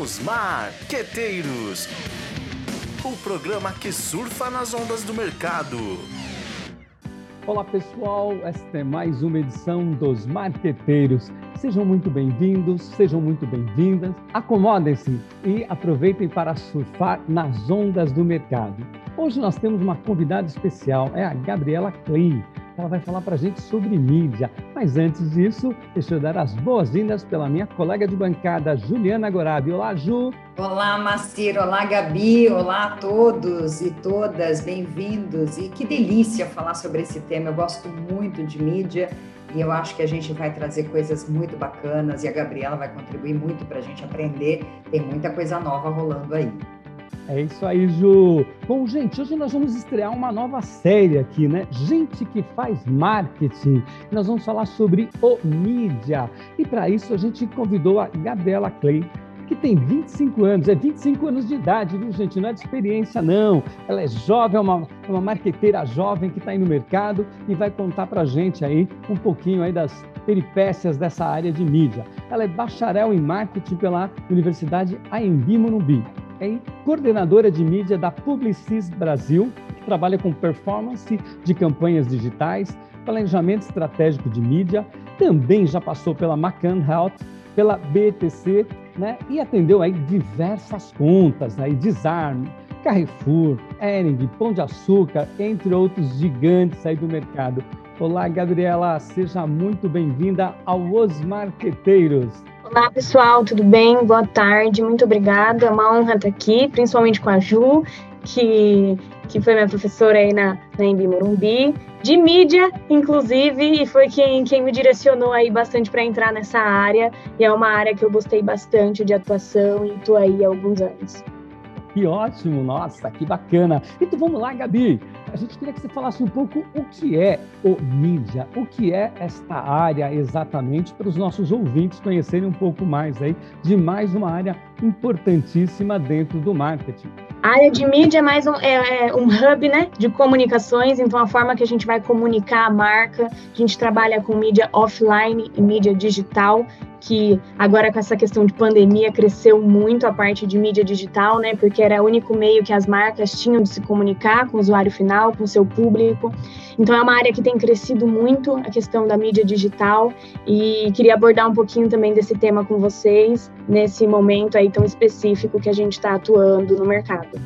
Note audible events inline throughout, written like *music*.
Os Marqueteiros o programa que surfa nas ondas do mercado. Olá pessoal, esta é mais uma edição dos Marqueteiros. Sejam muito bem-vindos, sejam muito bem-vindas. Acomodem-se e aproveitem para surfar nas ondas do mercado. Hoje nós temos uma convidada especial, é a Gabriela Klein ela vai falar para a gente sobre mídia. Mas antes disso, deixa eu dar as boas-vindas pela minha colega de bancada, Juliana Gorabi. Olá, Ju! Olá, Macir! Olá, Gabi! Olá a todos e todas, bem-vindos! E que delícia falar sobre esse tema. Eu gosto muito de mídia e eu acho que a gente vai trazer coisas muito bacanas e a Gabriela vai contribuir muito para a gente aprender. Tem muita coisa nova rolando aí. É isso aí, Ju. Bom, gente, hoje nós vamos estrear uma nova série aqui, né? Gente que faz marketing. Nós vamos falar sobre o mídia. E para isso a gente convidou a Gabriela Clay, que tem 25 anos, é 25 anos de idade, viu, gente? Não é de experiência, não. Ela é jovem, é uma, é uma marqueteira jovem que está aí no mercado e vai contar para a gente aí um pouquinho aí das peripécias dessa área de mídia. Ela é bacharel em marketing pela Universidade AMB Morumbi é coordenadora de mídia da Publicis Brasil, que trabalha com performance de campanhas digitais, planejamento estratégico de mídia, também já passou pela McCann Health, pela BTC, né, e atendeu aí diversas contas, né, Desarme, Carrefour, Ering, Pão de Açúcar, entre outros gigantes aí do mercado. Olá, Gabriela, seja muito bem-vinda ao Os Marqueteiros. Olá, pessoal, tudo bem? Boa tarde, muito obrigada. É uma honra estar aqui, principalmente com a Ju, que, que foi minha professora aí na, na Embi Morumbi, de mídia, inclusive, e foi quem, quem me direcionou aí bastante para entrar nessa área. E é uma área que eu gostei bastante de atuação e estou aí há alguns anos. Que ótimo, nossa, que bacana. Então vamos lá, Gabi. A gente queria que você falasse um pouco o que é o mídia, o que é esta área exatamente, para os nossos ouvintes conhecerem um pouco mais aí de mais uma área importantíssima dentro do marketing. A área de mídia é mais um, é, é um hub né, de comunicações, então a forma que a gente vai comunicar a marca, a gente trabalha com mídia offline e mídia digital, que agora com essa questão de pandemia cresceu muito a parte de mídia digital, né? Porque era o único meio que as marcas tinham de se comunicar com o usuário final, com o seu público. Então é uma área que tem crescido muito a questão da mídia digital e queria abordar um pouquinho também desse tema com vocês nesse momento aí tão específico que a gente está atuando no mercado.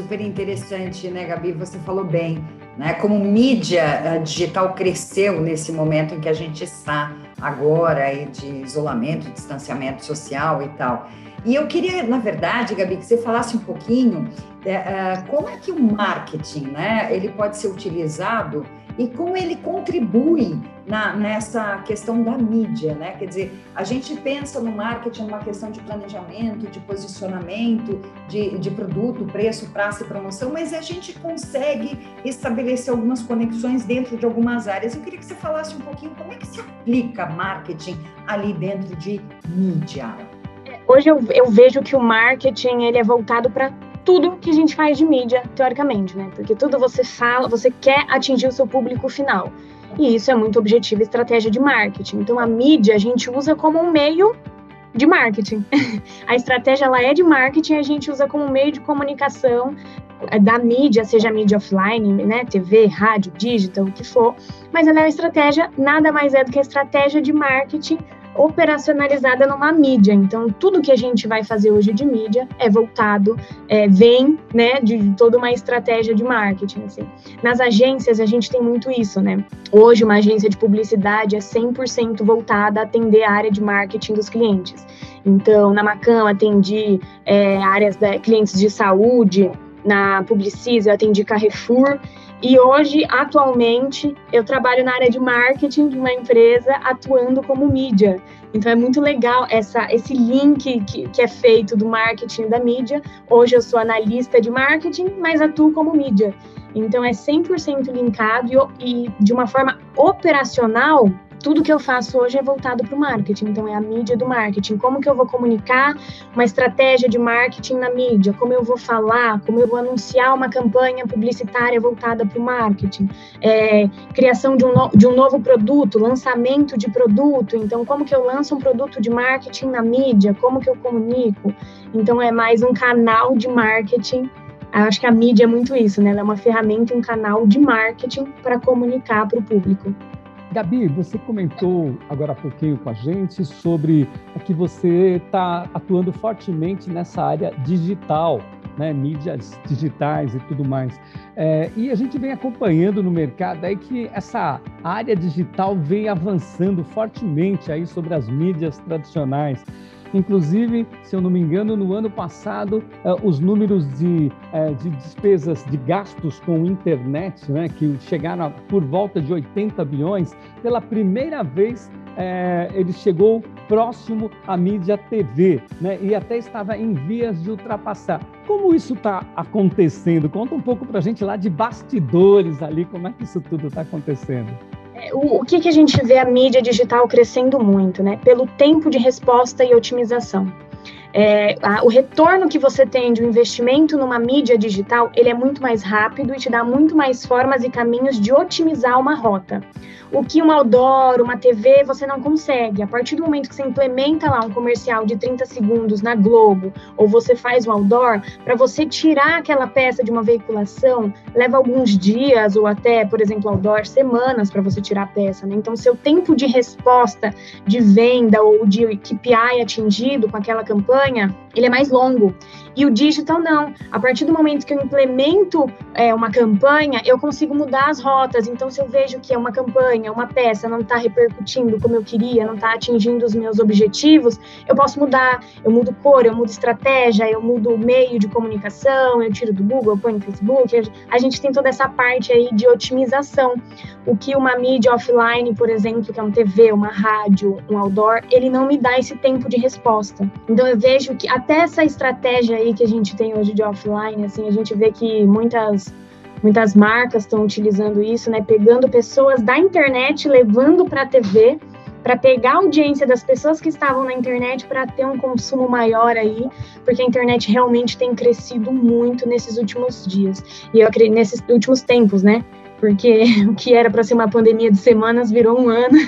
Super interessante, né, Gabi? Você falou bem, né? Como mídia eh, digital cresceu nesse momento em que a gente está agora aí de isolamento, distanciamento social e tal. E eu queria, na verdade, Gabi, que você falasse um pouquinho é, é, como é que o marketing, né, ele pode ser utilizado e como ele contribui na, nessa questão da mídia, né? Quer dizer, a gente pensa no marketing uma questão de planejamento, de posicionamento, de, de produto, preço, praça e promoção, mas a gente consegue estabelecer algumas conexões dentro de algumas áreas. Eu queria que você falasse um pouquinho como é que se aplica marketing ali dentro de mídia. Hoje eu, eu vejo que o marketing ele é voltado para tudo que a gente faz de mídia, teoricamente, né? Porque tudo você fala, você quer atingir o seu público final. E isso é muito objetivo e estratégia de marketing. Então a mídia a gente usa como um meio de marketing. *laughs* a estratégia ela é de marketing, a gente usa como meio de comunicação é, da mídia, seja mídia offline, né, TV, rádio, digital, o que for, mas ela é uma estratégia, nada mais é do que a estratégia de marketing operacionalizada numa mídia. Então, tudo que a gente vai fazer hoje de mídia é voltado, é, vem né, de toda uma estratégia de marketing. Assim. Nas agências, a gente tem muito isso, né? Hoje, uma agência de publicidade é 100% voltada a atender a área de marketing dos clientes. Então, na Macam, atendi é, áreas da clientes de saúde, na Publicis, eu atendi Carrefour. E hoje, atualmente, eu trabalho na área de marketing de uma empresa atuando como mídia. Então é muito legal essa, esse link que, que é feito do marketing da mídia. Hoje eu sou analista de marketing, mas atuo como mídia. Então é 100% linkado e, e de uma forma operacional tudo que eu faço hoje é voltado para o marketing, então é a mídia do marketing. Como que eu vou comunicar uma estratégia de marketing na mídia? Como eu vou falar? Como eu vou anunciar uma campanha publicitária voltada para o marketing? É, criação de um, no, de um novo produto, lançamento de produto. Então, como que eu lanço um produto de marketing na mídia? Como que eu comunico? Então, é mais um canal de marketing acho que a mídia é muito isso, né? Ela é uma ferramenta, um canal de marketing para comunicar para o público. Gabi, você comentou agora há pouquinho com a gente sobre que você está atuando fortemente nessa área digital, né, mídias digitais e tudo mais. É, e a gente vem acompanhando no mercado aí que essa área digital vem avançando fortemente aí sobre as mídias tradicionais. Inclusive, se eu não me engano, no ano passado, eh, os números de, eh, de despesas, de gastos com internet, né, que chegaram a, por volta de 80 bilhões, pela primeira vez é, ele chegou próximo à mídia TV, né? E até estava em vias de ultrapassar. Como isso está acontecendo? Conta um pouco para a gente lá de bastidores ali, como é que isso tudo está acontecendo? O, o que, que a gente vê a mídia digital crescendo muito, né? Pelo tempo de resposta e otimização. É, a, o retorno que você tem de um investimento numa mídia digital, ele é muito mais rápido e te dá muito mais formas e caminhos de otimizar uma rota o que um outdoor, uma TV, você não consegue. A partir do momento que você implementa lá um comercial de 30 segundos na Globo, ou você faz um outdoor, para você tirar aquela peça de uma veiculação, leva alguns dias, ou até, por exemplo, outdoor, semanas para você tirar a peça, né? Então, seu tempo de resposta de venda ou de KPI atingido com aquela campanha, ele é mais longo. E o digital não. A partir do momento que eu implemento é, uma campanha, eu consigo mudar as rotas. Então, se eu vejo que é uma campanha, uma peça não está repercutindo como eu queria, não está atingindo os meus objetivos, eu posso mudar. Eu mudo cor, eu mudo estratégia, eu mudo meio de comunicação, eu tiro do Google, eu ponho no Facebook. A gente tem toda essa parte aí de otimização. O que uma mídia offline, por exemplo, que é uma TV, uma rádio, um outdoor, ele não me dá esse tempo de resposta. Então, eu vejo que até essa estratégia aí que a gente tem hoje de offline, assim, a gente vê que muitas muitas marcas estão utilizando isso, né, pegando pessoas da internet, levando para a TV, para pegar a audiência das pessoas que estavam na internet para ter um consumo maior aí, porque a internet realmente tem crescido muito nesses últimos dias. E eu acredito nesses últimos tempos, né? Porque *laughs* o que era para ser uma pandemia de semanas virou um ano.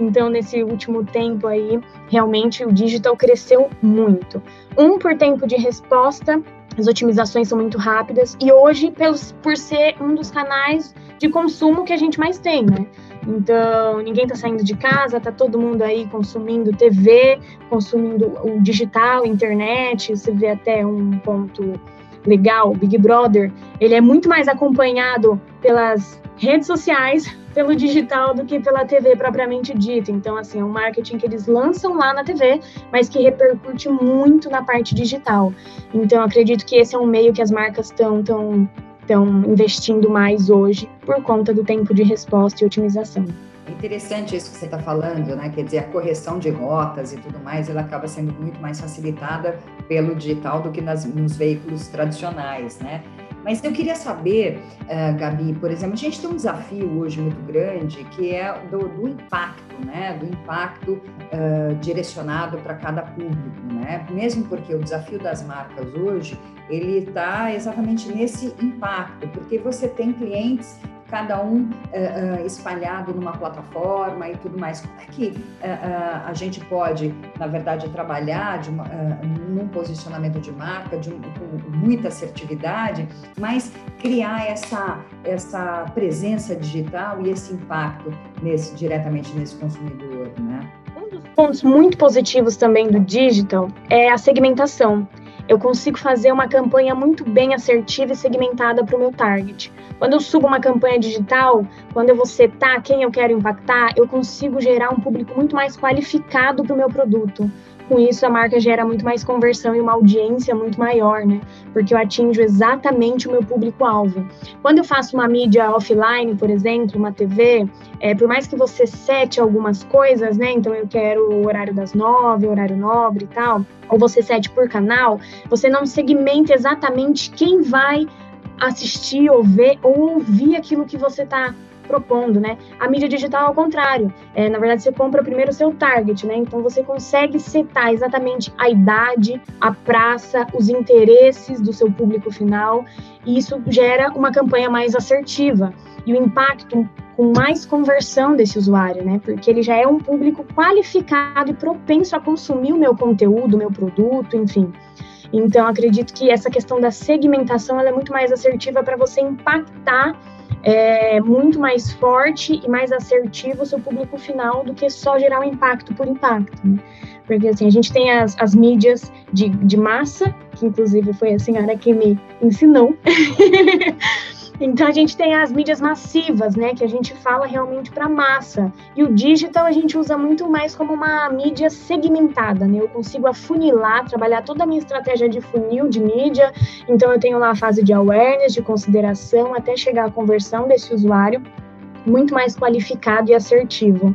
Então, nesse último tempo aí, realmente o digital cresceu muito. Um por tempo de resposta, as otimizações são muito rápidas e hoje, pelos, por ser um dos canais de consumo que a gente mais tem, né? Então, ninguém está saindo de casa, está todo mundo aí consumindo TV, consumindo o digital, internet. Você vê até um ponto legal, Big Brother, ele é muito mais acompanhado pelas redes sociais pelo digital do que pela TV propriamente dita. Então, assim, é um marketing que eles lançam lá na TV, mas que repercute muito na parte digital. Então, acredito que esse é um meio que as marcas estão tão, tão investindo mais hoje por conta do tempo de resposta e otimização. É interessante isso que você está falando, né? Quer dizer, a correção de rotas e tudo mais, ela acaba sendo muito mais facilitada pelo digital do que nas, nos veículos tradicionais, né? Mas eu queria saber, uh, Gabi, por exemplo, a gente tem um desafio hoje muito grande que é do, do impacto, né? Do impacto uh, direcionado para cada público, né? Mesmo porque o desafio das marcas hoje ele está exatamente nesse impacto, porque você tem clientes cada um uh, uh, espalhado numa plataforma e tudo mais. Como é que uh, a gente pode, na verdade, trabalhar uma, num posicionamento de marca de um, com muita assertividade, mas criar essa, essa presença digital e esse impacto nesse, diretamente nesse consumidor, né? Um dos pontos muito positivos também do digital é a segmentação eu consigo fazer uma campanha muito bem assertiva e segmentada para o meu target. Quando eu subo uma campanha digital, quando eu vou setar quem eu quero impactar, eu consigo gerar um público muito mais qualificado para o meu produto. Com isso, a marca gera muito mais conversão e uma audiência muito maior, né? Porque eu atinjo exatamente o meu público-alvo. Quando eu faço uma mídia offline, por exemplo, uma TV, é, por mais que você sete algumas coisas, né? Então, eu quero o horário das nove, horário nobre e tal, ou você sete por canal, você não segmenta exatamente quem vai assistir ou ver ou ouvir aquilo que você está propondo, né? A mídia digital ao contrário, é, na verdade você compra primeiro o seu target, né? Então você consegue setar exatamente a idade, a praça, os interesses do seu público final e isso gera uma campanha mais assertiva e o impacto com mais conversão desse usuário, né? Porque ele já é um público qualificado e propenso a consumir o meu conteúdo, o meu produto, enfim. Então, acredito que essa questão da segmentação é muito mais assertiva para você impactar é, muito mais forte e mais assertivo o seu público final do que só gerar um impacto por impacto. Né? Porque assim, a gente tem as, as mídias de, de massa, que inclusive foi a senhora que me ensinou. *laughs* Então a gente tem as mídias massivas, né, que a gente fala realmente para massa. E o digital a gente usa muito mais como uma mídia segmentada, né? Eu consigo afunilar, trabalhar toda a minha estratégia de funil de mídia. Então eu tenho lá a fase de awareness, de consideração, até chegar à conversão desse usuário muito mais qualificado e assertivo.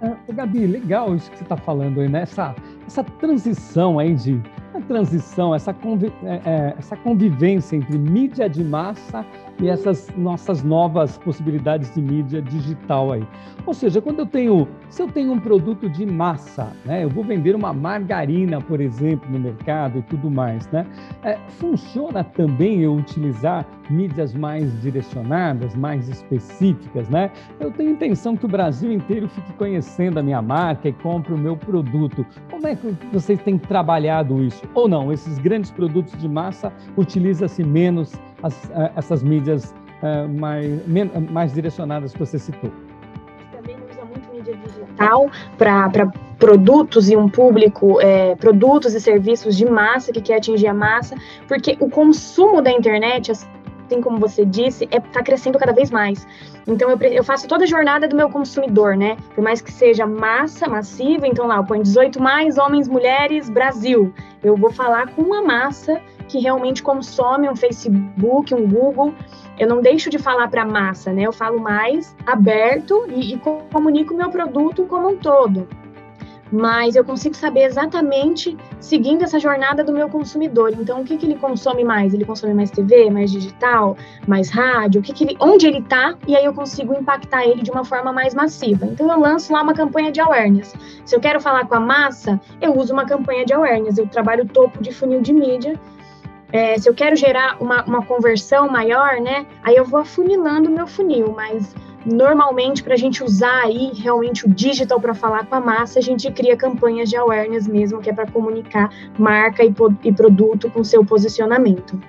Ah, Gabi, legal isso que você está falando aí, né? Essa, essa transição aí de a transição, essa, é, é, essa convivência entre mídia de massa e essas nossas novas possibilidades de mídia digital aí. Ou seja, quando eu tenho, se eu tenho um produto de massa, né, eu vou vender uma margarina, por exemplo, no mercado e tudo mais, né, é, funciona também eu utilizar mídias mais direcionadas, mais específicas, né? Eu tenho intenção que o Brasil inteiro fique conhecendo a minha marca e compre o meu produto. Como é que vocês têm trabalhado isso? Ou não? Esses grandes produtos de massa utiliza-se menos as, eh, essas mídias uh, mais, mais direcionadas que você citou? Também usa muito mídia digital para produtos e um público, é, produtos e serviços de massa que quer atingir a massa, porque o consumo da internet, assim como você disse, está é, tá crescendo cada vez mais. Então, eu, eu, faço toda a jornada do meu consumidor, né? Por mais que seja massa, massiva, então lá eu ponho 18 mais, homens, mulheres, Brasil. Eu vou falar com uma massa que realmente consome um Facebook, um Google. Eu não deixo de falar para a massa, né? Eu falo mais aberto e, e comunico meu produto como um todo mas eu consigo saber exatamente seguindo essa jornada do meu consumidor. Então, o que, que ele consome mais? Ele consome mais TV, mais digital, mais rádio? O que, que ele, onde ele está? E aí eu consigo impactar ele de uma forma mais massiva. Então, eu lanço lá uma campanha de awareness. Se eu quero falar com a massa, eu uso uma campanha de awareness. Eu trabalho topo de funil de mídia. É, se eu quero gerar uma, uma conversão maior, né? Aí eu vou afunilando o meu funil, mas Normalmente, para a gente usar aí realmente o digital para falar com a massa, a gente cria campanhas de awareness mesmo, que é para comunicar marca e, e produto com seu posicionamento.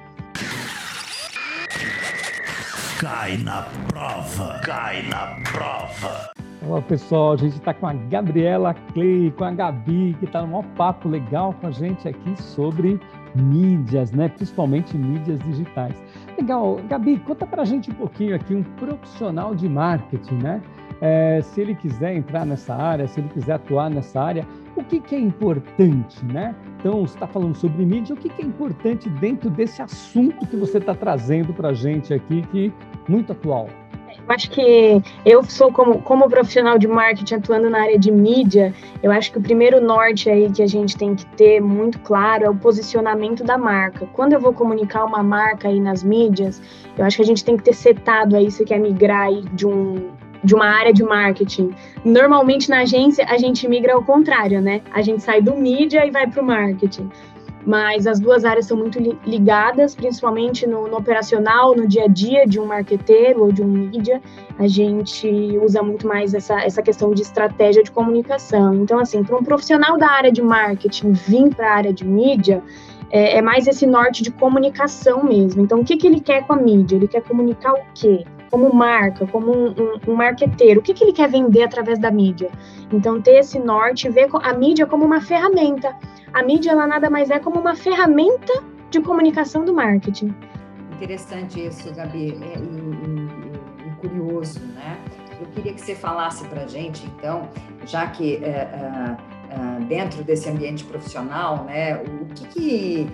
Cai na prova, cai na prova. Olá pessoal, a gente está com a Gabriela Clay, com a Gabi, que está no maior papo legal com a gente aqui sobre mídias, né? principalmente mídias digitais. Legal, Gabi, conta para a gente um pouquinho aqui, um profissional de marketing, né? É, se ele quiser entrar nessa área, se ele quiser atuar nessa área, o que, que é importante, né? Então, você está falando sobre mídia, o que, que é importante dentro desse assunto que você está trazendo para a gente aqui, que é muito atual? Eu acho que eu sou como, como profissional de marketing atuando na área de mídia, eu acho que o primeiro norte aí que a gente tem que ter muito claro é o posicionamento da marca. Quando eu vou comunicar uma marca aí nas mídias, eu acho que a gente tem que ter setado aí se quer migrar aí de um de uma área de marketing. Normalmente na agência a gente migra ao contrário, né? A gente sai do mídia e vai para o marketing mas as duas áreas são muito ligadas, principalmente no, no, operacional, no dia a dia de um marqueteiro ou de um mídia. A gente usa muito mais essa, essa questão de estratégia de comunicação. Então, assim, para um profissional da área de marketing vir para a área de mídia, é, é, mais esse norte de comunicação mesmo. Então, o que, que ele quer com a mídia? Ele quer comunicar o quê? Como marca, como um, um, um marqueteiro, o que, que ele quer vender através da mídia? Então, ter esse norte, ver a mídia como uma ferramenta a mídia ela nada mais é como uma ferramenta de comunicação do marketing. Interessante isso, Gabi, é, e, e, e curioso, né? Eu queria que você falasse para gente, então, já que é, é, é, dentro desse ambiente profissional, né, o que, que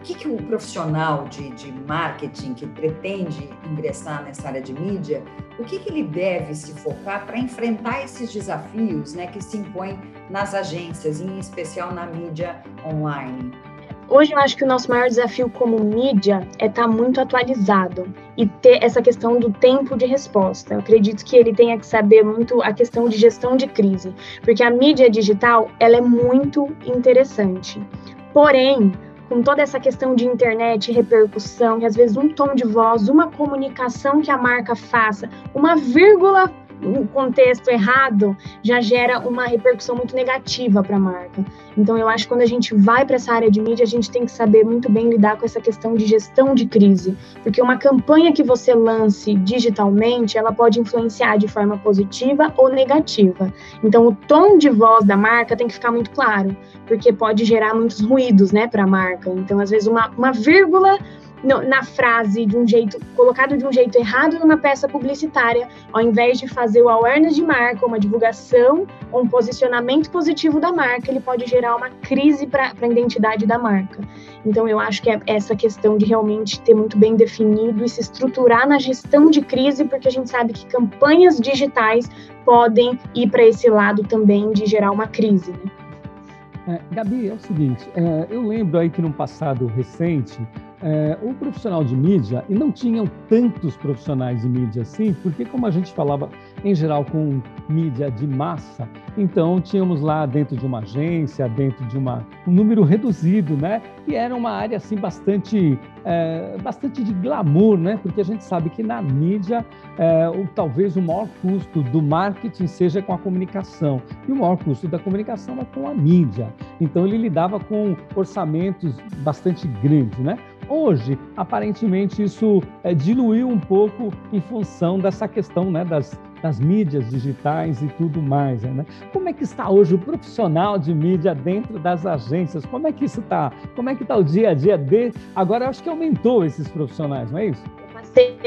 o que, que o profissional de, de marketing que pretende ingressar nessa área de mídia, o que, que ele deve se focar para enfrentar esses desafios né, que se impõem nas agências, em especial na mídia online? Hoje eu acho que o nosso maior desafio como mídia é estar tá muito atualizado e ter essa questão do tempo de resposta. Eu acredito que ele tenha que saber muito a questão de gestão de crise, porque a mídia digital ela é muito interessante. Porém, com toda essa questão de internet, repercussão, e às vezes um tom de voz, uma comunicação que a marca faça, uma vírgula um contexto errado já gera uma repercussão muito negativa para a marca. Então, eu acho que quando a gente vai para essa área de mídia, a gente tem que saber muito bem lidar com essa questão de gestão de crise, porque uma campanha que você lance digitalmente, ela pode influenciar de forma positiva ou negativa. Então, o tom de voz da marca tem que ficar muito claro, porque pode gerar muitos ruídos, né, para a marca. Então, às vezes, uma, uma vírgula na frase de um jeito colocado de um jeito errado numa peça publicitária, ao invés de fazer o awareness de marca, uma divulgação um posicionamento positivo da marca, ele pode gerar uma crise para a identidade da marca. Então eu acho que é essa questão de realmente ter muito bem definido e se estruturar na gestão de crise, porque a gente sabe que campanhas digitais podem ir para esse lado também de gerar uma crise. Né? É, Gabi, é o seguinte, é, eu lembro aí que no passado recente é, o profissional de mídia, e não tinham tantos profissionais de mídia assim, porque como a gente falava em geral com mídia de massa, então tínhamos lá dentro de uma agência, dentro de uma, um número reduzido, né? E era uma área assim bastante, é, bastante de glamour, né? Porque a gente sabe que na mídia é, o, talvez o maior custo do marketing seja com a comunicação e o maior custo da comunicação é com a mídia. Então ele lidava com orçamentos bastante grandes, né? Hoje, aparentemente, isso é, diluiu um pouco em função dessa questão né, das, das mídias digitais e tudo mais. Né? Como é que está hoje o profissional de mídia dentro das agências? Como é que isso está? Como é que está o dia a dia de? Agora, eu acho que aumentou esses profissionais, não é isso?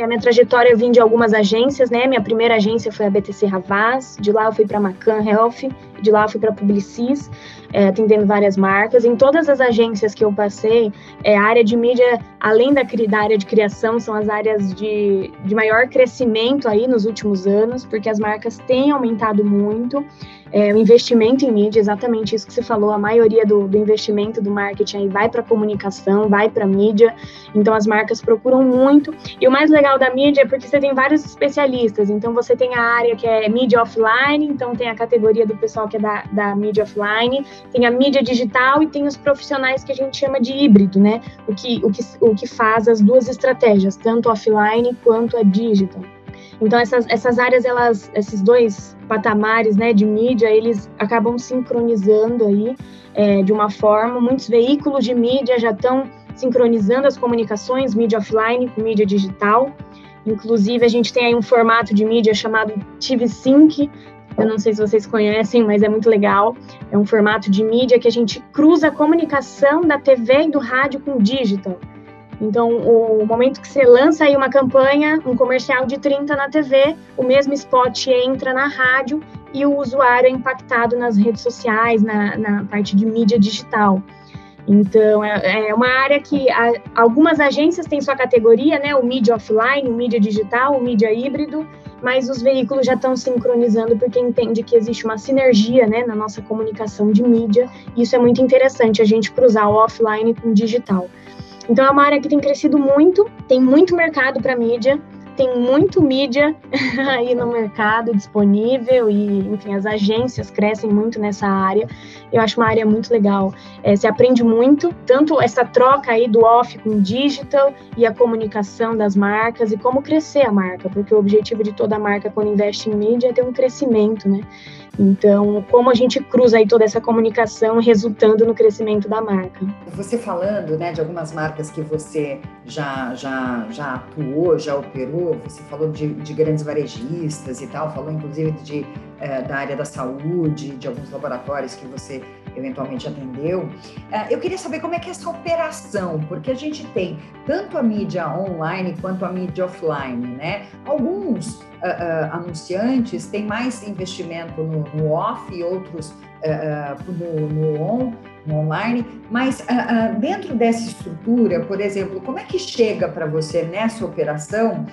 a minha trajetória eu vim de algumas agências, né? Minha primeira agência foi a BTC Ravaz, de lá eu fui para Macan Health, de lá eu fui para Publicis, é, atendendo várias marcas. Em todas as agências que eu passei, é, a área de mídia, além da, da área de criação, são as áreas de, de maior crescimento aí nos últimos anos, porque as marcas têm aumentado muito é, o investimento em mídia, exatamente isso que você falou, a maioria do, do investimento do marketing aí vai para comunicação, vai para mídia, então as marcas procuram muito. E o mais legal da mídia é porque você tem vários especialistas, então você tem a área que é mídia offline, então tem a categoria do pessoal que é da, da mídia offline, tem a mídia digital e tem os profissionais que a gente chama de híbrido, né? O que, o que, o que faz as duas estratégias, tanto offline quanto a digital. Então essas, essas áreas, elas, esses dois patamares, né, de mídia, eles acabam sincronizando aí é, de uma forma. Muitos veículos de mídia já estão sincronizando as comunicações, mídia offline com mídia digital. Inclusive a gente tem aí um formato de mídia chamado TV Sync. Eu não sei se vocês conhecem, mas é muito legal. É um formato de mídia que a gente cruza a comunicação da TV e do rádio com o digital. Então, o momento que você lança aí uma campanha, um comercial de 30 na TV, o mesmo spot entra na rádio e o usuário é impactado nas redes sociais, na, na parte de mídia digital. Então, é, é uma área que a, algumas agências têm sua categoria, né? O mídia offline, o mídia digital, o mídia híbrido, mas os veículos já estão sincronizando porque entende que existe uma sinergia, né, na nossa comunicação de mídia. E isso é muito interessante, a gente cruzar o offline com o digital. Então é uma área que tem crescido muito, tem muito mercado para mídia, tem muito mídia *laughs* aí no mercado disponível e, enfim, as agências crescem muito nessa área. Eu acho uma área muito legal. É, se aprende muito, tanto essa troca aí do off com digital e a comunicação das marcas e como crescer a marca, porque o objetivo de toda marca quando investe em mídia é ter um crescimento, né? Então, como a gente cruza aí toda essa comunicação resultando no crescimento da marca? Você falando, né, de algumas marcas que você já já já atuou, já operou, você falou de, de grandes varejistas e tal, falou inclusive de é, da área da saúde, de alguns laboratórios que você eventualmente atendeu. É, eu queria saber como é que é essa operação, porque a gente tem tanto a mídia online quanto a mídia offline, né? Alguns uh, anunciantes têm mais investimento no, no off e outros uh, no, no on no online, mas dentro dessa estrutura, por exemplo, como é que chega para você nessa operação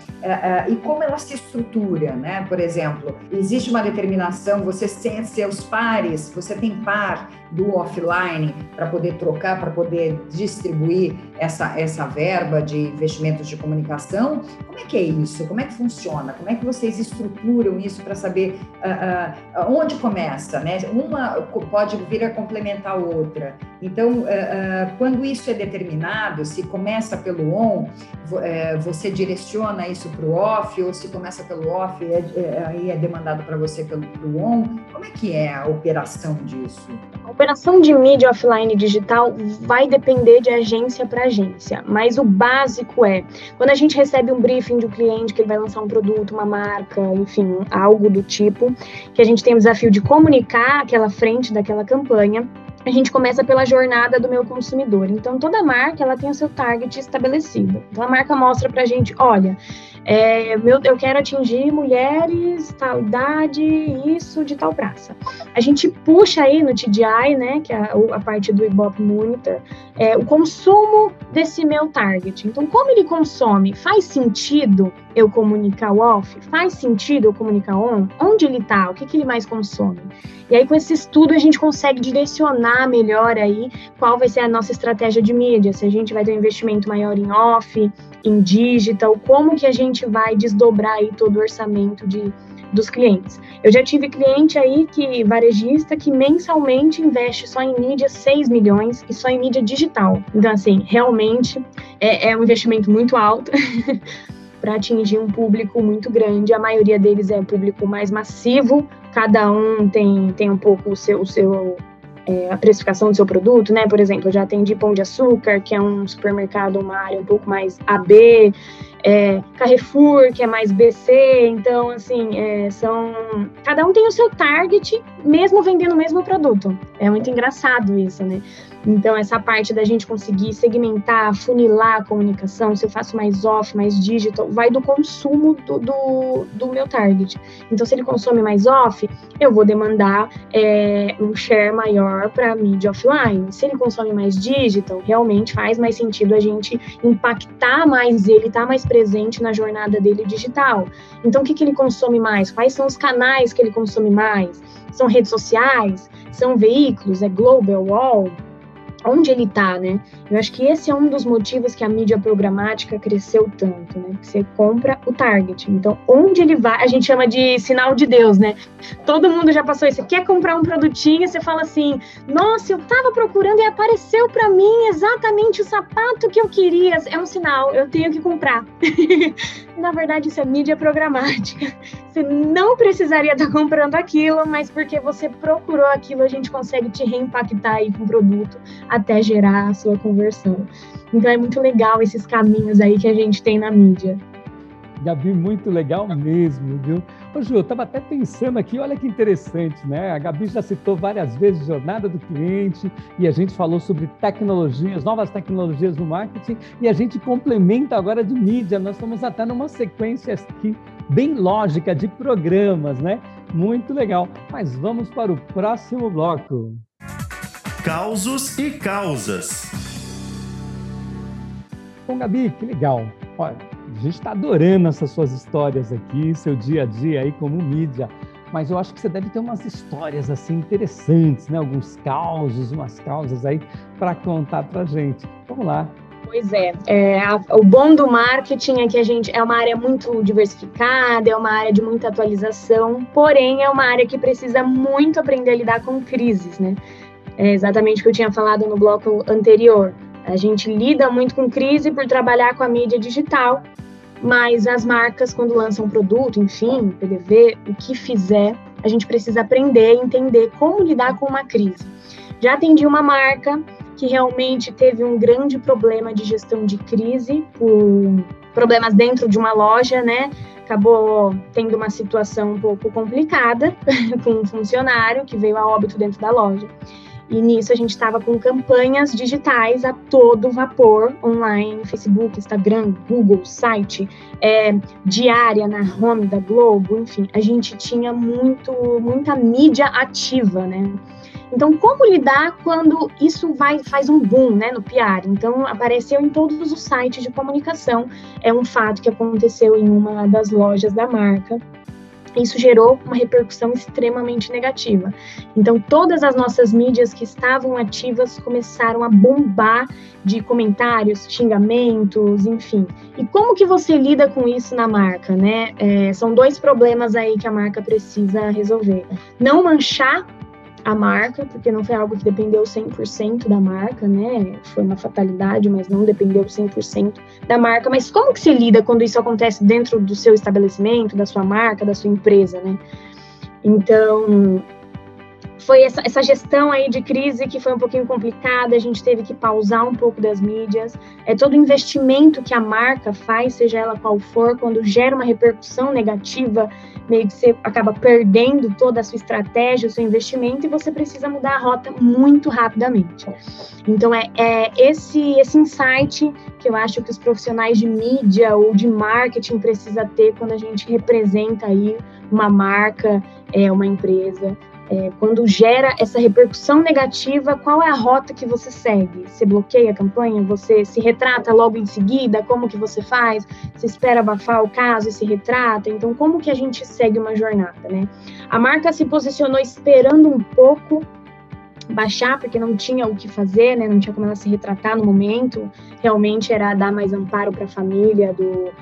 e como ela se estrutura, né? Por exemplo, existe uma determinação, você tem seus pares, você tem par do offline para poder trocar, para poder distribuir essa, essa verba de investimentos de comunicação? Como é que é isso? Como é que funciona? Como é que vocês estruturam isso para saber uh, uh, onde começa? Né? Uma pode vir a complementar a outra. Então, uh, quando isso é determinado, se começa pelo on, eh, você direciona isso para o off, ou se começa pelo off, é, é, aí é demandado para você pelo on. Como é que é a operação disso? A operação de mídia offline digital vai depender de agência para agência, mas o básico é quando a gente recebe um briefing de um cliente que ele vai lançar um produto, uma marca, enfim, algo do tipo, que a gente tem o desafio de comunicar aquela frente daquela campanha a gente começa pela jornada do meu consumidor. Então, toda marca ela tem o seu target estabelecido. Então, a marca mostra para a gente, olha, é, meu, eu quero atingir mulheres, tal idade, isso de tal praça. A gente puxa aí no TDI, né, que é a, a parte do Ibope Monitor, é, o consumo desse meu target. Então, como ele consome? Faz sentido eu comunicar o off? Faz sentido eu comunicar on? Onde ele está? O que, que ele mais consome? E aí, com esse estudo, a gente consegue direcionar melhor aí qual vai ser a nossa estratégia de mídia. Se a gente vai ter um investimento maior em off, em digital, como que a gente vai desdobrar aí todo o orçamento de, dos clientes. Eu já tive cliente aí que varejista que mensalmente investe só em mídia 6 milhões e só em mídia digital. Então, assim, realmente é, é um investimento muito alto. *laughs* para atingir um público muito grande. A maioria deles é público mais massivo, cada um tem, tem um pouco o seu, o seu é, a precificação do seu produto, né? Por exemplo, eu já atendi Pão de Açúcar, que é um supermercado, uma área um pouco mais AB, é, Carrefour, que é mais BC, então, assim, é, são. Cada um tem o seu target, mesmo vendendo o mesmo produto. É muito engraçado isso, né? Então, essa parte da gente conseguir segmentar, funilar a comunicação, se eu faço mais off, mais digital, vai do consumo do, do, do meu target. Então, se ele consome mais off, eu vou demandar é, um share maior para mídia offline. Se ele consome mais digital, realmente faz mais sentido a gente impactar mais ele, estar tá mais presente na jornada dele digital. Então, o que, que ele consome mais? Quais são os canais que ele consome mais? São redes sociais? São veículos? É global, wall? Onde ele está, né? Eu acho que esse é um dos motivos que a mídia programática cresceu tanto, né? Você compra o target. Então, onde ele vai, a gente chama de sinal de Deus, né? Todo mundo já passou isso. Você quer comprar um produtinho, você fala assim: "Nossa, eu estava procurando e apareceu para mim exatamente o sapato que eu queria". É um sinal, eu tenho que comprar. *laughs* Na verdade, isso é mídia programática. Você não precisaria estar comprando aquilo, mas porque você procurou aquilo, a gente consegue te reimpactar aí com o produto até gerar a sua conversão. Então é muito legal esses caminhos aí que a gente tem na mídia. Gabi, muito legal mesmo, viu? Ô, Ju, eu estava até pensando aqui, olha que interessante, né? A Gabi já citou várias vezes jornada do cliente e a gente falou sobre tecnologias, novas tecnologias no marketing e a gente complementa agora de mídia. Nós estamos até numa sequência aqui bem lógica de programas, né? Muito legal. Mas vamos para o próximo bloco. Causos e causas. Bom, Gabi, que legal. Olha, a gente está adorando essas suas histórias aqui, seu dia a dia aí como mídia. Mas eu acho que você deve ter umas histórias assim interessantes, né? Alguns causos, umas causas aí para contar para gente. Vamos lá. Pois é, é a, o bom do marketing é que a gente é uma área muito diversificada, é uma área de muita atualização, porém é uma área que precisa muito aprender a lidar com crises, né? É exatamente o que eu tinha falado no bloco anterior. A gente lida muito com crise por trabalhar com a mídia digital, mas as marcas, quando lançam um produto, enfim, PDV, o que fizer, a gente precisa aprender e entender como lidar com uma crise. Já atendi uma marca que realmente teve um grande problema de gestão de crise por problemas dentro de uma loja, né? Acabou tendo uma situação um pouco complicada *laughs* com um funcionário que veio a óbito dentro da loja. E nisso a gente estava com campanhas digitais a todo vapor, online, Facebook, Instagram, Google, site, é, diária na home da Globo, enfim, a gente tinha muito, muita mídia ativa, né? Então, como lidar quando isso vai faz um boom, né, no PR? Então, apareceu em todos os sites de comunicação. É um fato que aconteceu em uma das lojas da marca. Isso gerou uma repercussão extremamente negativa. Então, todas as nossas mídias que estavam ativas começaram a bombar de comentários, xingamentos, enfim. E como que você lida com isso na marca, né? É, são dois problemas aí que a marca precisa resolver. Não manchar a marca, porque não foi algo que dependeu 100% da marca, né? Foi uma fatalidade, mas não dependeu 100% da marca. Mas como que se lida quando isso acontece dentro do seu estabelecimento, da sua marca, da sua empresa, né? Então, foi essa, essa gestão aí de crise que foi um pouquinho complicada, a gente teve que pausar um pouco das mídias. É todo investimento que a marca faz, seja ela qual for, quando gera uma repercussão negativa, meio que você acaba perdendo toda a sua estratégia, o seu investimento, e você precisa mudar a rota muito rapidamente. Então, é, é esse, esse insight que eu acho que os profissionais de mídia ou de marketing precisa ter quando a gente representa aí uma marca, é, uma empresa é, quando gera essa repercussão negativa, qual é a rota que você segue? Você bloqueia a campanha? Você se retrata logo em seguida? Como que você faz? Você espera abafar o caso e se retrata? Então, como que a gente segue uma jornada, né? A marca se posicionou esperando um pouco baixar, porque não tinha o que fazer, né? Não tinha como ela se retratar no momento. Realmente era dar mais amparo para a família do,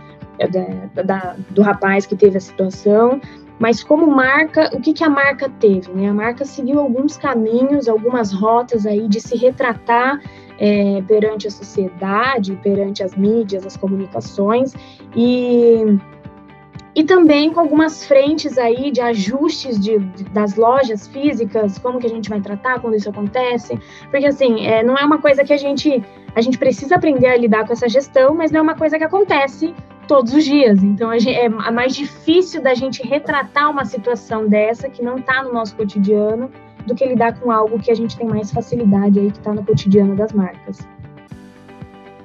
da, da, do rapaz que teve a situação. Mas como marca, o que, que a marca teve? Né? A marca seguiu alguns caminhos, algumas rotas aí de se retratar é, perante a sociedade, perante as mídias, as comunicações e e também com algumas frentes aí de ajustes de, de, das lojas físicas, como que a gente vai tratar quando isso acontece, porque assim, é, não é uma coisa que a gente, a gente precisa aprender a lidar com essa gestão, mas não é uma coisa que acontece todos os dias. Então é mais difícil da gente retratar uma situação dessa que não está no nosso cotidiano do que lidar com algo que a gente tem mais facilidade aí que está no cotidiano das marcas.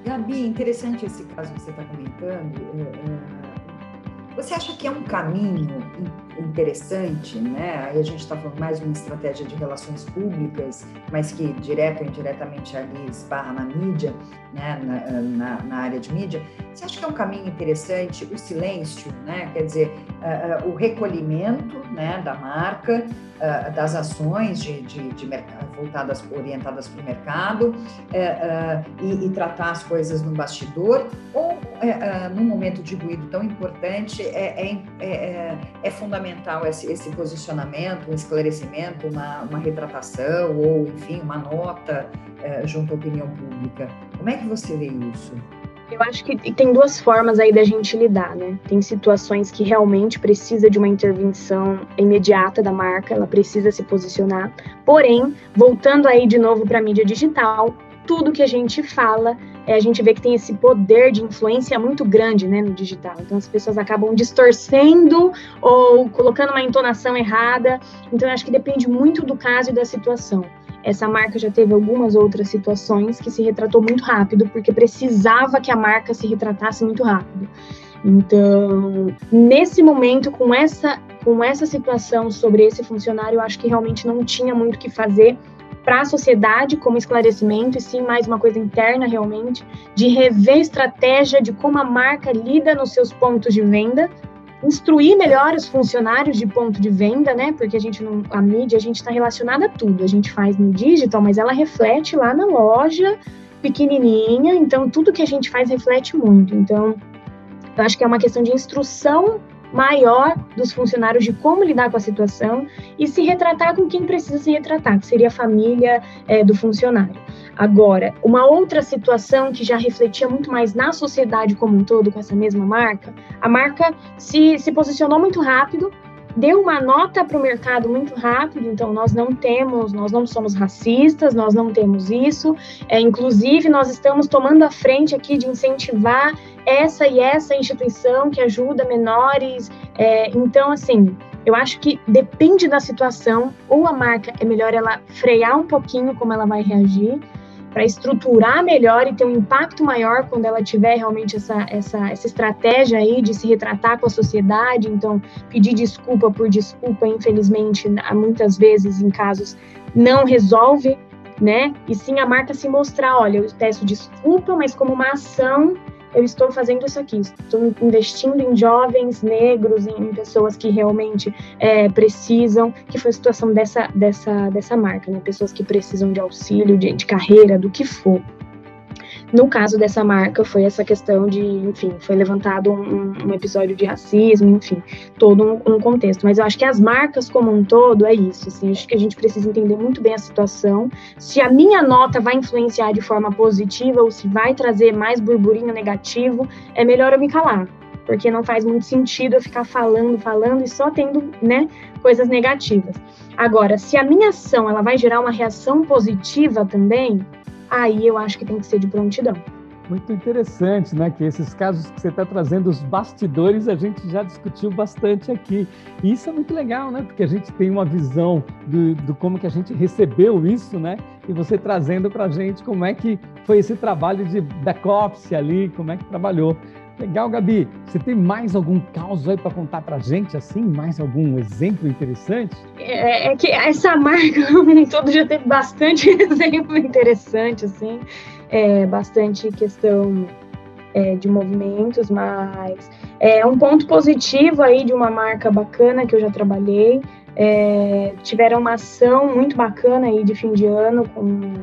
Gabi, interessante esse caso que você está comentando. É, é você acha que é um caminho interessante, né? Aí a gente está falando mais de uma estratégia de relações públicas, mas que direto ou indiretamente ali esbarra na mídia, né? Na, na, na, área de mídia. Você acha que é um caminho interessante o silêncio, né? Quer dizer, uh, uh, o recolhimento, né? Da marca, uh, das ações de, de, de mercado voltadas, orientadas para o mercado e, e, tratar as coisas no bastidor, ou num momento de ruído tão importante é, é, é, é fundamental esse, esse, posicionamento, um esclarecimento, uma, uma retratação ou, enfim, uma nota junto à opinião pública. Como é que você vê isso? Eu acho que tem duas formas aí da gente lidar, né? Tem situações que realmente precisa de uma intervenção imediata da marca, ela precisa se posicionar. Porém, voltando aí de novo para a mídia digital, tudo que a gente fala, é, a gente vê que tem esse poder de influência muito grande né, no digital. Então as pessoas acabam distorcendo ou colocando uma entonação errada. Então eu acho que depende muito do caso e da situação. Essa marca já teve algumas outras situações que se retratou muito rápido, porque precisava que a marca se retratasse muito rápido. Então, nesse momento, com essa, com essa situação sobre esse funcionário, eu acho que realmente não tinha muito o que fazer para a sociedade como esclarecimento, e sim mais uma coisa interna realmente, de rever estratégia de como a marca lida nos seus pontos de venda, instruir melhor os funcionários de ponto de venda, né? Porque a gente não, a mídia, a gente está relacionada a tudo. A gente faz no digital, mas ela reflete lá na loja pequenininha. Então, tudo que a gente faz reflete muito. Então, eu acho que é uma questão de instrução maior dos funcionários de como lidar com a situação e se retratar com quem precisa se retratar, que seria a família é, do funcionário. Agora, uma outra situação que já refletia muito mais na sociedade como um todo com essa mesma marca, a marca se, se posicionou muito rápido, deu uma nota para o mercado muito rápido, então nós não temos, nós não somos racistas, nós não temos isso, é, inclusive nós estamos tomando a frente aqui de incentivar essa e essa instituição que ajuda menores, é, então assim, eu acho que depende da situação, ou a marca é melhor ela frear um pouquinho como ela vai reagir, para estruturar melhor e ter um impacto maior quando ela tiver realmente essa, essa, essa estratégia aí de se retratar com a sociedade. Então, pedir desculpa por desculpa, infelizmente, muitas vezes em casos não resolve, né? E sim a marca se mostrar, olha, eu peço desculpa, mas como uma ação eu estou fazendo isso aqui, estou investindo em jovens negros, em pessoas que realmente é, precisam, que foi a situação dessa, dessa, dessa marca, né? Pessoas que precisam de auxílio, de, de carreira, do que for. No caso dessa marca, foi essa questão de, enfim, foi levantado um, um episódio de racismo, enfim, todo um, um, contexto. Mas eu acho que as marcas como um todo é isso, assim, acho que a gente precisa entender muito bem a situação. Se a minha nota vai influenciar de forma positiva ou se vai trazer mais burburinho negativo, é melhor eu me calar porque não faz muito sentido eu ficar falando, falando e só tendo, né, coisas negativas. Agora, se a minha ação ela vai gerar uma reação positiva também, aí eu acho que tem que ser de prontidão. Muito interessante, né? Que esses casos que você está trazendo, os bastidores, a gente já discutiu bastante aqui. E isso é muito legal, né? Porque a gente tem uma visão do, do como que a gente recebeu isso, né? E você trazendo para a gente como é que foi esse trabalho de back-office ali, como é que trabalhou. Legal, Gabi. Você tem mais algum caso aí para contar para gente, assim? Mais algum exemplo interessante? É, é que essa marca, *laughs* como todo, já teve bastante *laughs* exemplo interessante, assim. É, bastante questão é, de movimentos, mas é um ponto positivo aí de uma marca bacana que eu já trabalhei. É, tiveram uma ação muito bacana aí de fim de ano com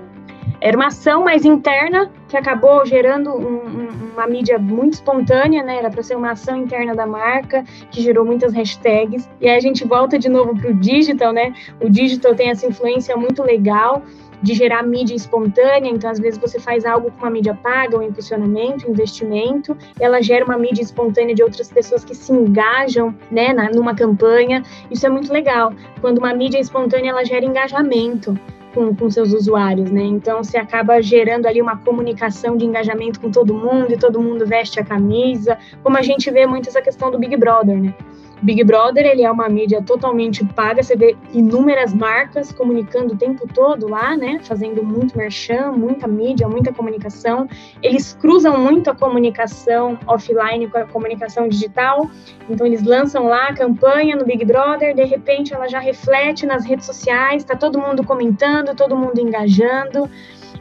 era uma ação mais interna que acabou gerando um, um, uma mídia muito espontânea, né? Era para ser uma ação interna da marca que gerou muitas hashtags. E aí a gente volta de novo para o digital, né? O digital tem essa influência muito legal de gerar mídia espontânea, então às vezes você faz algo com uma mídia paga, um impulsionamento, um investimento, ela gera uma mídia espontânea de outras pessoas que se engajam, né, na, numa campanha. Isso é muito legal. Quando uma mídia espontânea ela gera engajamento com, com seus usuários, né? Então você acaba gerando ali uma comunicação de engajamento com todo mundo e todo mundo veste a camisa, como a gente vê muito essa questão do Big Brother, né? Big Brother, ele é uma mídia totalmente paga, você vê inúmeras marcas comunicando o tempo todo lá, né, fazendo muito merchan, muita mídia, muita comunicação. Eles cruzam muito a comunicação offline com a comunicação digital, então eles lançam lá a campanha no Big Brother, de repente ela já reflete nas redes sociais, está todo mundo comentando, todo mundo engajando.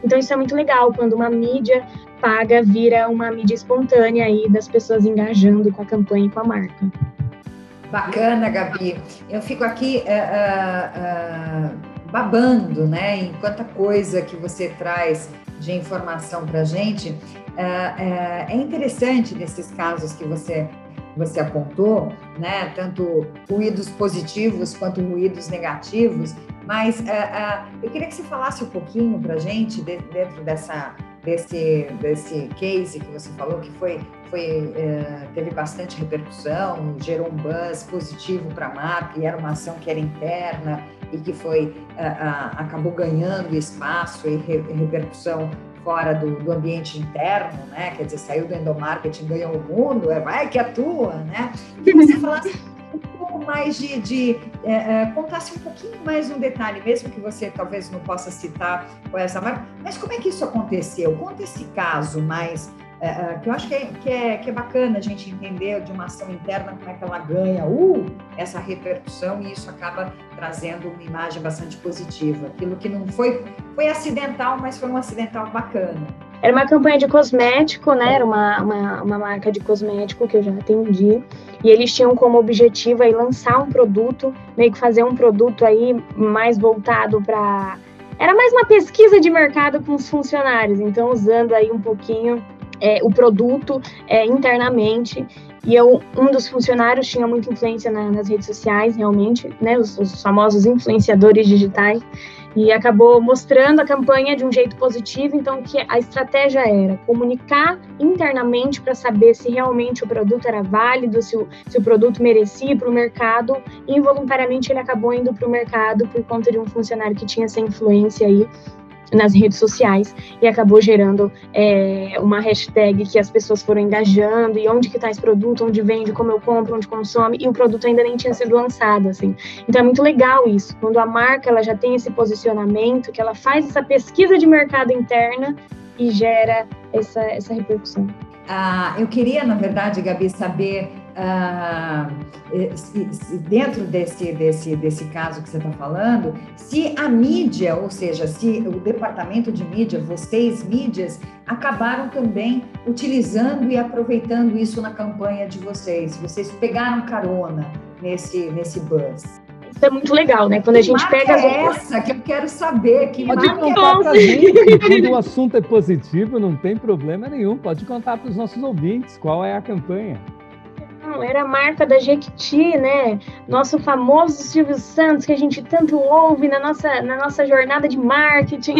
Então isso é muito legal quando uma mídia paga vira uma mídia espontânea aí das pessoas engajando com a campanha e com a marca. Bacana, Gabi. Eu fico aqui uh, uh, uh, babando, né, em quanta coisa que você traz de informação para a gente. é interessante nesses casos que você você apontou, né, tanto ruídos positivos quanto ruídos negativos, mas eu queria que você falasse um pouquinho para a gente de, dentro dessa desse, desse case que você falou, que foi, foi é, teve bastante repercussão, gerou um buzz positivo para a marca, e era uma ação que era interna e que foi é, acabou ganhando espaço e re, repercussão fora do, do, ambiente interno, né? Quer dizer, saiu do endomarketing, ganhou o mundo, é vai que atua, né? E você falasse um pouco mais de, de é, é, contasse um pouquinho mais um detalhe, mesmo que você talvez não possa citar com essa marca, mas como é que isso aconteceu? Conta esse caso mais é, é, que eu acho que é, que é, que, é, bacana a gente entender de uma ação interna como é que ela ganha uh, essa repercussão e isso acaba trazendo uma imagem bastante positiva. Aquilo que não foi, foi acidental, mas foi um acidental bacana. Era uma campanha de cosmético, né? Era uma, uma, uma marca de cosmético que eu já atendi. E eles tinham como objetivo aí lançar um produto, meio que fazer um produto aí mais voltado para. Era mais uma pesquisa de mercado com os funcionários, então usando aí um pouquinho é, o produto é, internamente. E eu, um dos funcionários tinha muita influência na, nas redes sociais, realmente, né? Os, os famosos influenciadores digitais e acabou mostrando a campanha de um jeito positivo, então que a estratégia era comunicar internamente para saber se realmente o produto era válido, se o, se o produto merecia para o mercado, e involuntariamente ele acabou indo para o mercado por conta de um funcionário que tinha essa influência aí nas redes sociais e acabou gerando é, uma hashtag que as pessoas foram engajando e onde que está esse produto, onde vende, como eu compro, onde consome e o produto ainda nem tinha sido lançado, assim. Então é muito legal isso, quando a marca ela já tem esse posicionamento, que ela faz essa pesquisa de mercado interna e gera essa, essa repercussão. Ah, eu queria, na verdade, Gabi, saber ah, dentro desse, desse, desse caso que você está falando, se a mídia, ou seja, se o departamento de mídia, vocês, mídias, acabaram também utilizando e aproveitando isso na campanha de vocês. Vocês pegaram carona nesse, nesse buzz. Isso é muito legal, né? Quando a gente pega. É essa que eu quero saber. Que pode contar é pra gente. *laughs* Quando o assunto é positivo, não tem problema nenhum. Pode contar para os nossos ouvintes qual é a campanha. Era a marca da Jequiti, né? Nosso famoso Silvio Santos, que a gente tanto ouve na nossa, na nossa jornada de marketing.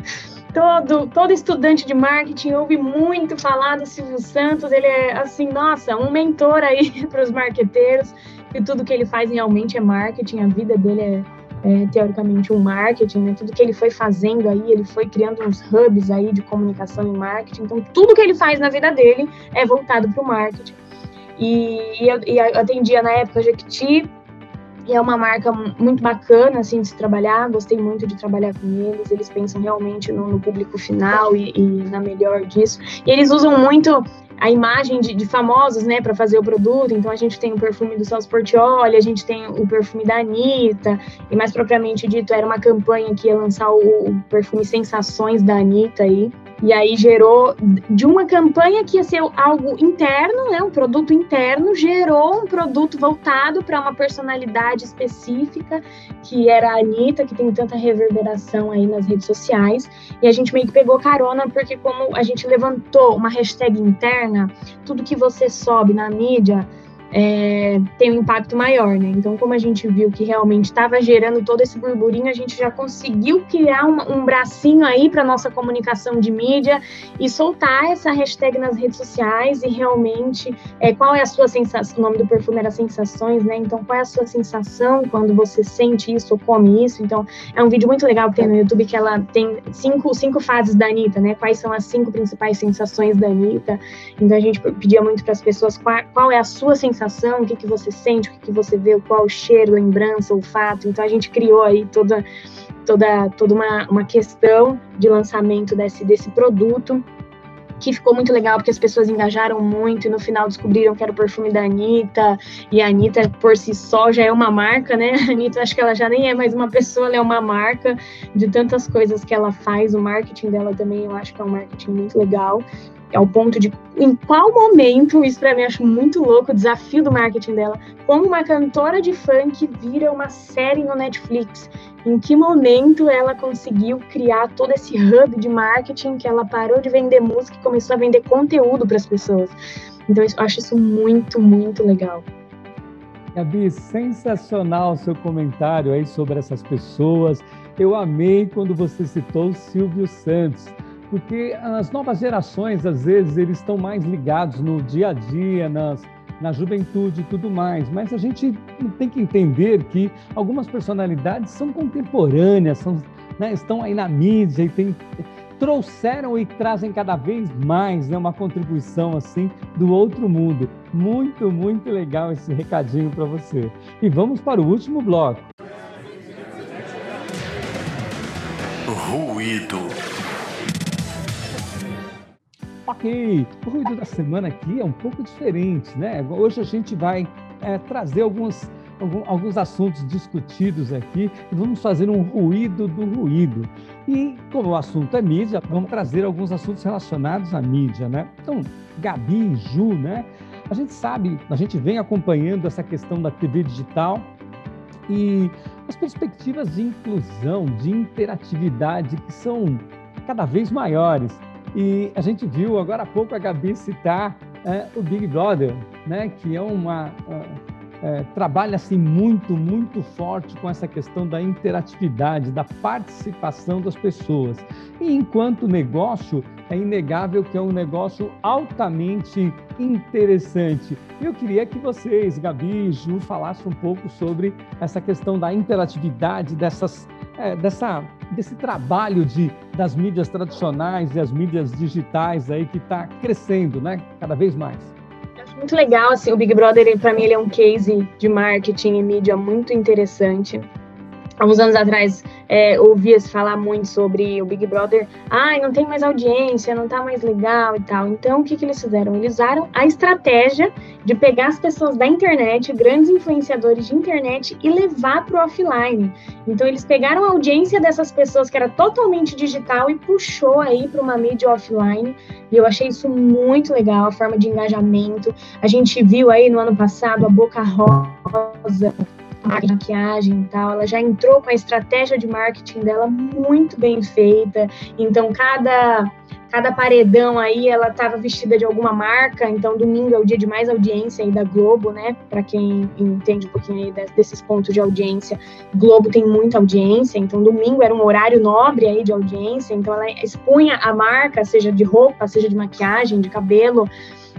*laughs* todo, todo estudante de marketing ouve muito falar do Silvio Santos. Ele é, assim, nossa, um mentor aí *laughs* para os marqueteiros. E tudo que ele faz realmente é marketing. A vida dele é, é, teoricamente um marketing, né? Tudo que ele foi fazendo aí, ele foi criando uns hubs aí de comunicação e marketing. Então, tudo que ele faz na vida dele é voltado para o marketing. E, eu, e atendia na época Jequiti, e é uma marca muito bacana, assim, de se trabalhar. Gostei muito de trabalhar com eles. Eles pensam realmente no, no público final e, e, na melhor disso. E eles usam muito a imagem de, de famosos, né, para fazer o produto. Então a gente tem o perfume do Celso Portioli, a gente tem o perfume da Anitta, e mais propriamente dito, era uma campanha que ia lançar o, o perfume Sensações da Anitta aí. E aí gerou de uma campanha que ia ser algo interno, né, um produto interno, gerou um produto voltado para uma personalidade específica, que era a Anitta, que tem tanta reverberação aí nas redes sociais. E a gente meio que pegou carona, porque como a gente levantou uma hashtag interna, tudo que você sobe na mídia é, tem um impacto maior, né? Então, como a gente viu que realmente estava gerando todo esse burburinho, a gente já conseguiu criar um, um bracinho aí para nossa comunicação de mídia e soltar essa hashtag nas redes sociais e realmente é, qual é a sua sensação? O nome do perfume era sensações, né? Então, qual é a sua sensação quando você sente isso ou come isso? Então, é um vídeo muito legal que tem no YouTube que ela tem cinco, cinco fases da Anitta, né? Quais são as cinco principais sensações da Anitta? Então, a gente pedia muito para as pessoas qual, qual é a sua sensação sensação, o que, que você sente, o que, que você vê, qual o cheiro, lembrança, olfato. Então a gente criou aí toda, toda, toda uma, uma questão de lançamento desse, desse produto que ficou muito legal porque as pessoas engajaram muito e no final descobriram que era o perfume da Anitta. E a Anitta, por si só, já é uma marca, né? A Anitta, acho que ela já nem é mais uma pessoa, ela é uma marca de tantas coisas que ela faz. O marketing dela também, eu acho que é um marketing muito legal ao ponto de em qual momento, isso para mim acho muito louco, o desafio do marketing dela, como uma cantora de funk vira uma série no Netflix. Em que momento ela conseguiu criar todo esse hub de marketing que ela parou de vender música e começou a vender conteúdo para as pessoas. Então eu acho isso muito, muito legal. Gabi, sensacional seu comentário aí sobre essas pessoas. Eu amei quando você citou o Silvio Santos porque as novas gerações, às vezes, eles estão mais ligados no dia a dia, nas, na juventude e tudo mais, mas a gente tem que entender que algumas personalidades são contemporâneas, são, né, estão aí na mídia e tem, trouxeram e trazem cada vez mais né, uma contribuição assim do outro mundo. Muito, muito legal esse recadinho para você. E vamos para o último bloco. Ruído. Ok, o ruído da semana aqui é um pouco diferente, né? Hoje a gente vai é, trazer alguns, alguns assuntos discutidos aqui e vamos fazer um ruído do ruído. E como o assunto é mídia, vamos trazer alguns assuntos relacionados à mídia, né? Então, Gabi e Ju, né? A gente sabe, a gente vem acompanhando essa questão da TV digital e as perspectivas de inclusão, de interatividade que são cada vez maiores. E a gente viu agora há pouco a Gabi citar é, o Big Brother, né, que é uma é, trabalha assim muito, muito forte com essa questão da interatividade, da participação das pessoas. E enquanto negócio, é inegável que é um negócio altamente interessante. Eu queria que vocês, Gabi e Ju, falassem um pouco sobre essa questão da interatividade, dessas, é, dessa desse trabalho de, das mídias tradicionais e as mídias digitais aí que está crescendo, né? Cada vez mais. muito legal, assim, o Big Brother, para mim, ele é um case de marketing e mídia muito interessante. Alguns anos atrás é, ouvia-se falar muito sobre o Big Brother, ai, ah, não tem mais audiência, não tá mais legal e tal. Então, o que, que eles fizeram? Eles usaram a estratégia de pegar as pessoas da internet, grandes influenciadores de internet, e levar para o offline. Então, eles pegaram a audiência dessas pessoas que era totalmente digital e puxou aí para uma mídia offline. E eu achei isso muito legal, a forma de engajamento. A gente viu aí no ano passado a Boca Rosa maquiagem e tal, ela já entrou com a estratégia de marketing dela muito bem feita. Então, cada cada paredão aí ela estava vestida de alguma marca, então domingo é o dia de mais audiência aí da Globo, né? Para quem entende um pouquinho aí desses pontos de audiência, Globo tem muita audiência, então domingo era um horário nobre aí de audiência, então ela expunha a marca, seja de roupa, seja de maquiagem, de cabelo,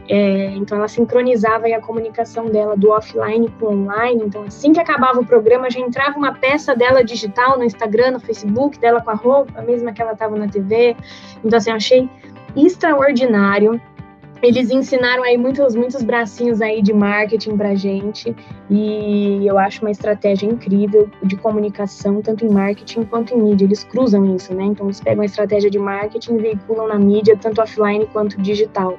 é, então ela sincronizava a comunicação dela do offline com online. Então assim que acabava o programa já entrava uma peça dela digital no Instagram, no Facebook dela com a roupa, mesma que ela estava na TV. Então assim achei extraordinário. Eles ensinaram aí muitos muitos bracinhos aí de marketing para gente e eu acho uma estratégia incrível de comunicação tanto em marketing quanto em mídia. Eles cruzam isso, né? Então eles pegam a estratégia de marketing e veiculam na mídia tanto offline quanto digital.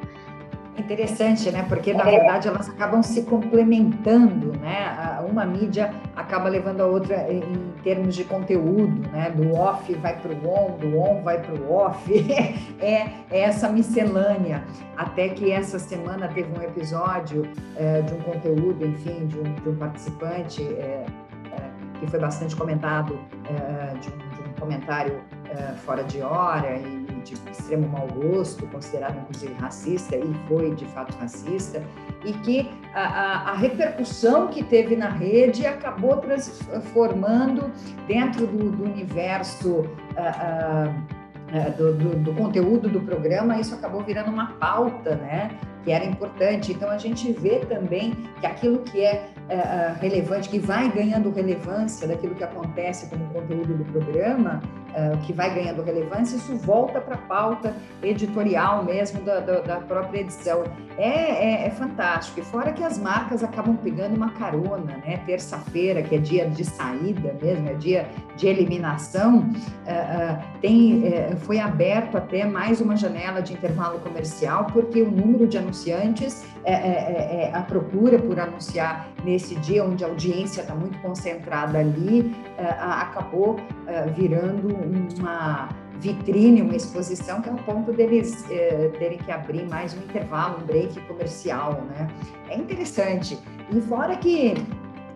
Interessante, né? Porque na verdade elas acabam se complementando, né? Uma mídia acaba levando a outra em termos de conteúdo, né? Do off vai para o on, do on vai para o off. *laughs* É, é, essa miscelânea. Até que essa semana teve um episódio é, de um conteúdo, enfim, de um, de um participante é, é que foi bastante comentado, é, de um, de um comentário é, fora de hora e de extremo mau gosto, considerado inclusive racista, e foi de fato racista, e que a, a, a repercussão que teve na rede acabou transformando dentro do, do universo. do, do, do, conteúdo do programa, isso acabou virando uma pauta, né? Que era importante. Então a gente vê também que aquilo que é uh, relevante, que vai ganhando relevância daquilo que acontece como conteúdo do programa, uh, que vai ganhando relevância, isso volta para a pauta editorial mesmo da, da, da própria edição. É, é, é, fantástico. E fora que as marcas acabam pegando uma carona, né? Terça-feira, que é dia de saída mesmo, é dia de eliminação, uh, tem, foi aberto até mais uma janela de intervalo comercial, porque o número de anunciantes, é, é, é, a procura por anunciar nesse dia, onde a audiência está muito concentrada ali, acabou virando uma vitrine, uma exposição, que é o ponto deles terem que abrir mais um intervalo, um break comercial, né? É interessante. E fora que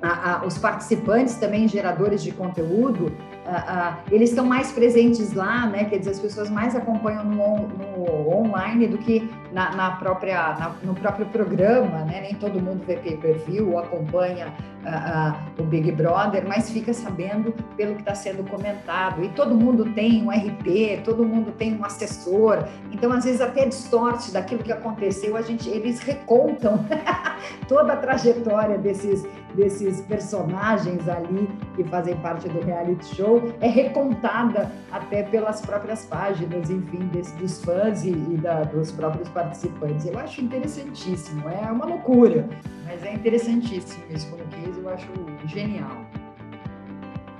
a, a, os participantes também, geradores de conteúdo, eles estão mais presentes lá, né? Quer dizer, as pessoas mais acompanham no, no online do que na, na própria, na, no próprio programa, né? Nem todo mundo vê pay-per-view ou acompanha o Big Brother, mas fica sabendo pelo que está sendo comentado. E todo mundo tem um RP, todo mundo tem um assessor. Então, às vezes, até distorce daquilo que aconteceu, a gente, eles recontam *laughs* toda a trajetória desses, desses personagens ali que fazem parte do reality show, é recontada até pelas próprias páginas, enfim, desse, dos fãs e, e da, dos próprios participantes. Eu acho interessantíssimo, é uma loucura, mas é interessantíssimo isso como case, eu acho genial.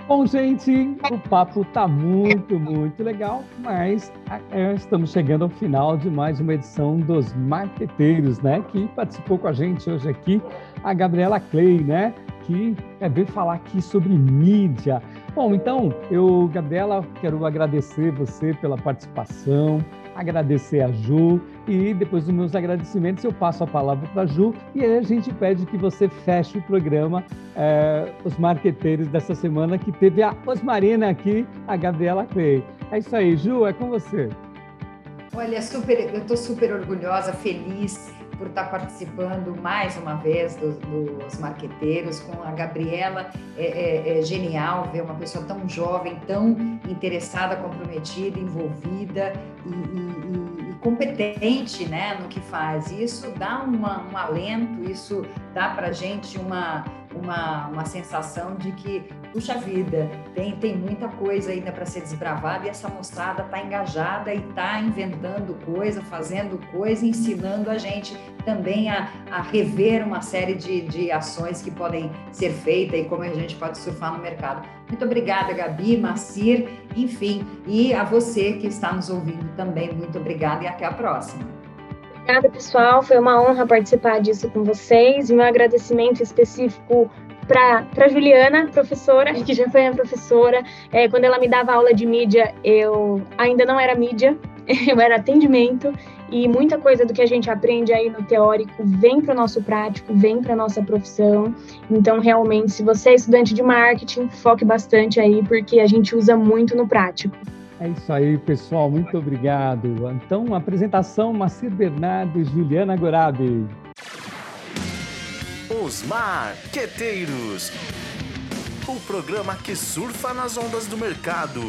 Bom, gente, o papo tá muito, muito legal, mas é, estamos chegando ao final de mais uma edição dos Marqueteiros, né? Que participou com a gente hoje aqui, a Gabriela Clay, né? Que é vir falar aqui sobre mídia. Bom, então, eu, Gabriela, quero agradecer você pela participação, agradecer a Ju e depois dos meus agradecimentos eu passo a palavra para a Ju e aí a gente pede que você feche o programa é, Os Marqueteiros dessa semana que teve a Osmarina aqui, a Gabriela Clay. É isso aí, Ju, é com você. Olha, super, eu estou super orgulhosa, feliz por estar participando mais uma vez dos, dos marqueteiros com a Gabriela. É, é, é, genial ver uma pessoa tão jovem, tão interessada, comprometida, envolvida e, e, e competente né, no que faz. Isso dá uma, um alento, isso dá para gente uma, uma, uma sensação de que, puxa vida, tem, tem muita coisa ainda para ser desbravada e essa moçada está engajada e está inventando coisa, fazendo coisa, ensinando a gente também a, a rever uma série de, de ações que podem ser feitas e como a gente pode surfar no mercado. Muito obrigada, Gabi, Macir, enfim, e a você que está nos ouvindo também, muito obrigada e até a próxima. Obrigada, pessoal. Foi uma honra participar disso com vocês. E meu agradecimento específico para Juliana, professora, que já foi minha professora. É, quando ela me dava aula de mídia, eu ainda não era mídia, *laughs* eu era atendimento. E muita coisa do que a gente aprende aí no teórico vem para o nosso prático, vem para a nossa profissão. Então, realmente, se você é estudante de marketing, foque bastante aí, porque a gente usa muito no prático. É isso aí, pessoal. Muito obrigado. Então, apresentação Macir Bernardo e Juliana Gorabi. Os Marqueteiros o programa que surfa nas ondas do mercado.